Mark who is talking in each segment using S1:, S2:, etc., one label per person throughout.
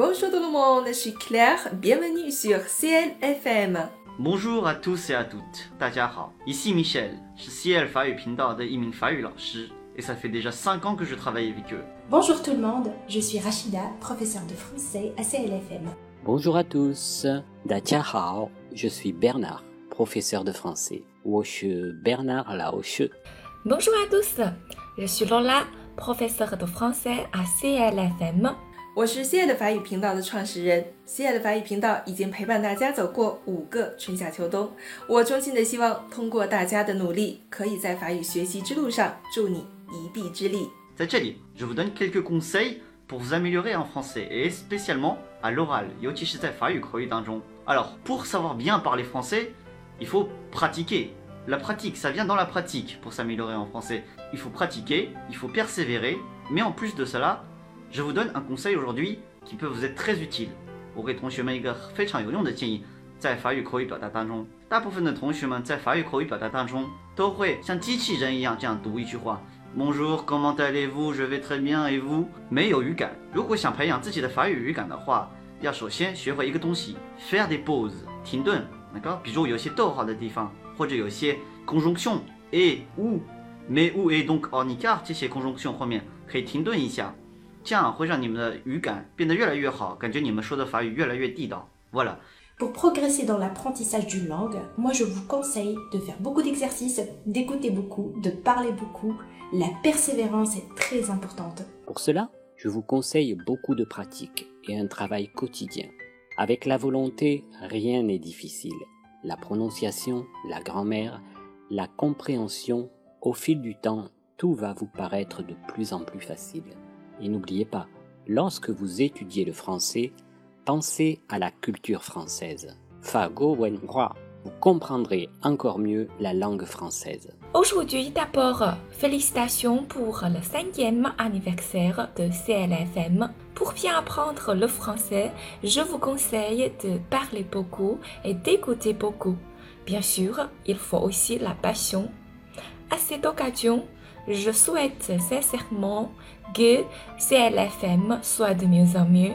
S1: Bonjour tout le monde, je suis Claire, bienvenue sur CLFM.
S2: Bonjour à tous et à toutes，大家好，Ici Michel，是 CL 法语频道的一名法语老师，et ça fait déjà 5 ans que je travaille avec eux。
S3: Bonjour tout le monde, je suis Rachida, professeure de français à CLFM.
S4: Bonjour à tous, 大家好，je suis Bernard, professeur de français. 我是 Bernard 老师。
S5: Bonjour à tous, je suis Lola, professeure de français à CLFM.
S1: 我是 CL 的法语频道的创始人，CL 的法语频道已经陪伴大家走过五个春夏秋冬。我衷心的希望通过大家的努力，可以在法语学习之路上助你一臂之力。
S2: 在这里，je vous donne quelques conseils pour vous améliorer en français et spécialement à l'oral，尤其是在法语口语当中。Alors pour savoir bien parler français, il faut pratiquer. La pratique, ça vient dans la pratique pour s'améliorer en français. Il faut pratiquer, il faut persévérer, mais en plus de cela, je vous donne un conseil aujourd'hui qui peut vous être très utile。我给同学们一个非常有用的建议，在法语口语表达当中，大部分的同学们在法语口语表达当中都会像机器人一样这样读一句话：Bonjour, comment allez-vous? Je vais très bien, et vous? 没有语感。如果想培养自己的法语语感的话，要首先学会一个东西：faire des pauses，停顿。那个，比如有些逗号的地方，或者有些 conjonction et ou mais ou et donc or 你 car 这些 conjonction 后面可以停顿一下。 这样会让你们的语感变得越来越好，感觉你们说的法语越来越地道。Voilà.
S3: Pour progresser dans l'apprentissage d'une langue, moi je vous conseille de faire beaucoup d'exercices, d'écouter beaucoup, de parler beaucoup. La persévérance est très importante.
S4: Pour cela, je vous conseille beaucoup de pratique et un travail quotidien. Avec la volonté, rien n'est difficile. La prononciation, la grammaire, la compréhension, au fil du temps, tout va vous paraître de plus en plus facile. Et n'oubliez pas, lorsque vous étudiez le français, pensez à la culture française. Vous comprendrez encore mieux la langue française.
S5: Aujourd'hui d'abord, félicitations pour le cinquième anniversaire de CLFM. Pour bien apprendre le français, je vous conseille de parler beaucoup et d'écouter beaucoup. Bien sûr, il faut aussi la passion. À cette occasion, je souhaite sincèrement que CLFM soit de mieux en mieux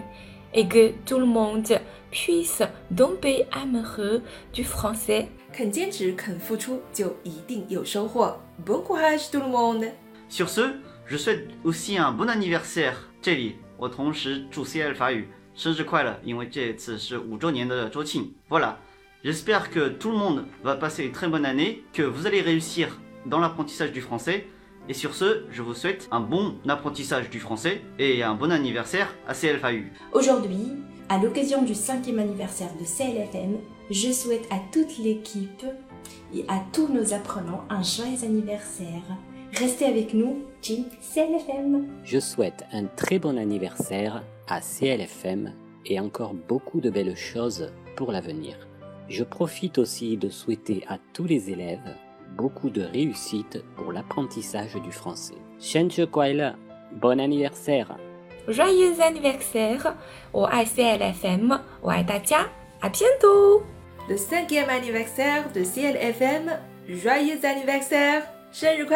S5: et que tout le monde puisse tomber amoureux du français.
S1: 肯坚持，肯付出，就一定有收获。Bon courage tout le monde！
S2: Sur ce, je souhaite aussi un bon anniversaire。这里我同时祝 CL 法语生日快乐，因为这次是五周年的周庆。Voilà, j'espère que tout le monde va passer une très bonne année, que vous allez réussir dans l'apprentissage du français. et sur ce, je vous souhaite un bon apprentissage du français et un bon anniversaire à CL 法语。
S3: Aujourd'hui, à l'occasion du cinquième anniversaire de CLFM, je souhaite à toute l'équipe et à tous nos apprenants un joyeux anniversaire. Restez avec nous, Team CLFM.
S4: Je souhaite un très bon anniversaire à CLFM et encore beaucoup de belles choses pour l'avenir. Je profite aussi de souhaiter à tous les élèves beaucoup de réussite pour l'apprentissage du français. Shenchu Kuaila, bon anniversaire!
S5: Joyeux anniversaire au ICLFM, au Aitatia, à bientôt!
S1: Le cinquième anniversaire de CLFM, joyeux anniversaire, Shenchu